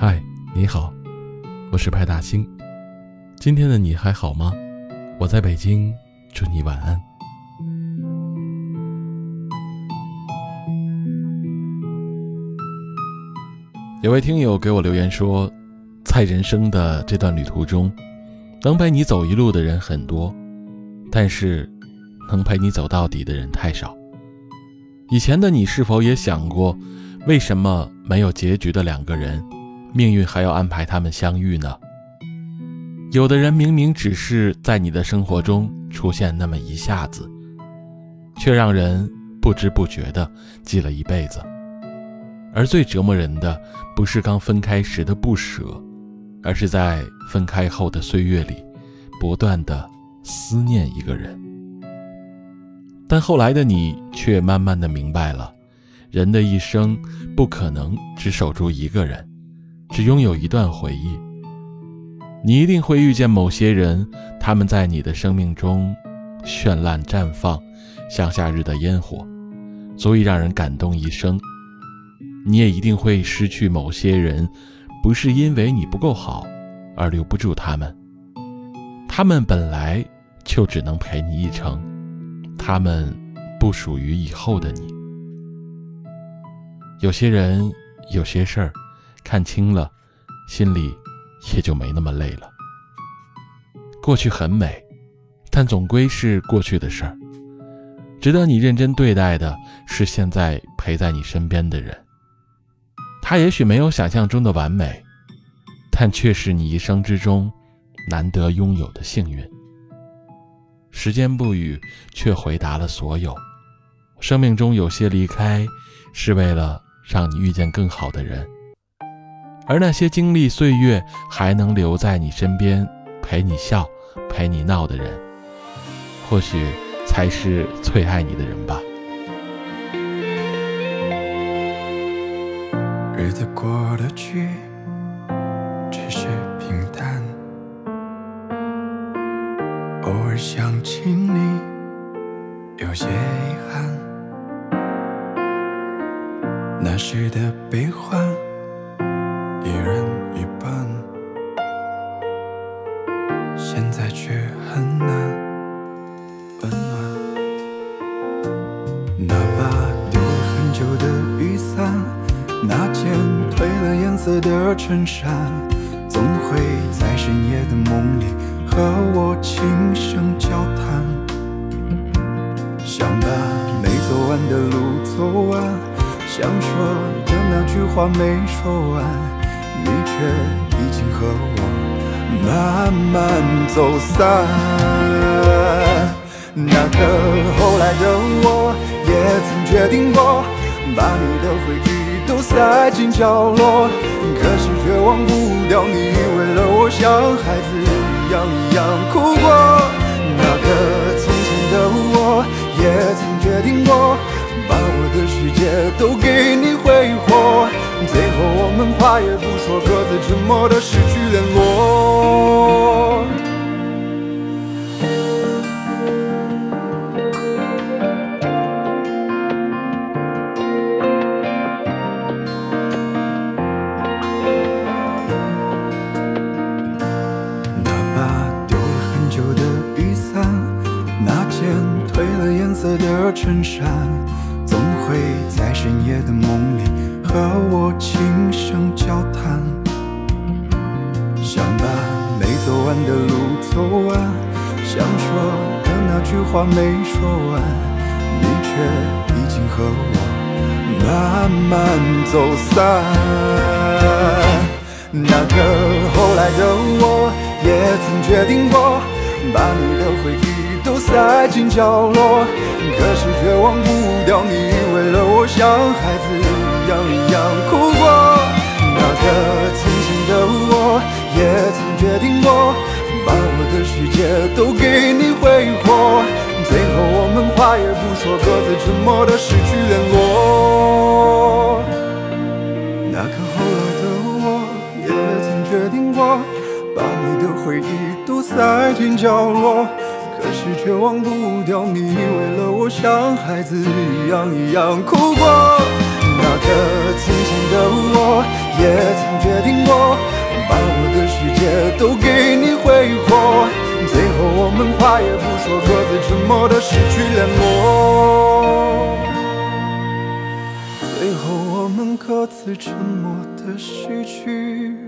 嗨，你好，我是派大星。今天的你还好吗？我在北京，祝你晚安。有位听友给我留言说，在人生的这段旅途中，能陪你走一路的人很多，但是能陪你走到底的人太少。以前的你是否也想过，为什么没有结局的两个人，命运还要安排他们相遇呢？有的人明明只是在你的生活中出现那么一下子，却让人不知不觉的记了一辈子。而最折磨人的，不是刚分开时的不舍，而是在分开后的岁月里，不断的思念一个人。但后来的你却慢慢的明白了，人的一生不可能只守住一个人，只拥有一段回忆。你一定会遇见某些人，他们在你的生命中绚烂绽放，像夏日的烟火，足以让人感动一生。你也一定会失去某些人，不是因为你不够好，而留不住他们。他们本来就只能陪你一程，他们不属于以后的你。有些人，有些事儿，看清了，心里也就没那么累了。过去很美，但总归是过去的事儿。值得你认真对待的是现在陪在你身边的人。他也许没有想象中的完美，但却是你一生之中难得拥有的幸运。时间不语，却回答了所有。生命中有些离开，是为了让你遇见更好的人；而那些经历岁月还能留在你身边，陪你笑、陪你闹的人，或许才是最爱你的人吧。日子过得去，只是平淡。偶尔想起你，有些遗憾。那时的悲欢，色的衬衫，总会在深夜的梦里和我轻声交谈。想把没走完的路走完，想说的那句话没说完，你却已经和我慢慢走散。那个后来的我，也曾决定过，把你的回忆。都塞进角落，可是却忘不掉你为了我像孩子一样一样哭过。那个从前的我，也曾决定过，把我的世界都给你挥霍。最后我们话也不说，各自沉默的失去联络。色的衬衫总会在深夜的梦里和我轻声交谈，想把没走完的路走完，想说的那句话没说完，你却已经和我慢慢走散。那个后来的我，也曾决定过，把你的回忆都塞进角落。可是却忘不掉你为了我像孩子一样一样哭过。那个曾经的我，也曾决定过，把我的世界都给你挥霍。最后我们话也不说，各自沉默的失去联络。那个后来的我，也曾决定过，把你的回忆都塞进角落。却忘不掉你为了我像孩子一样一样哭过。那个曾经的我，也曾决定过，把我的世界都给你挥霍。最后我们话也不说，各自沉默的失去联络。最后我们各自沉默的失去。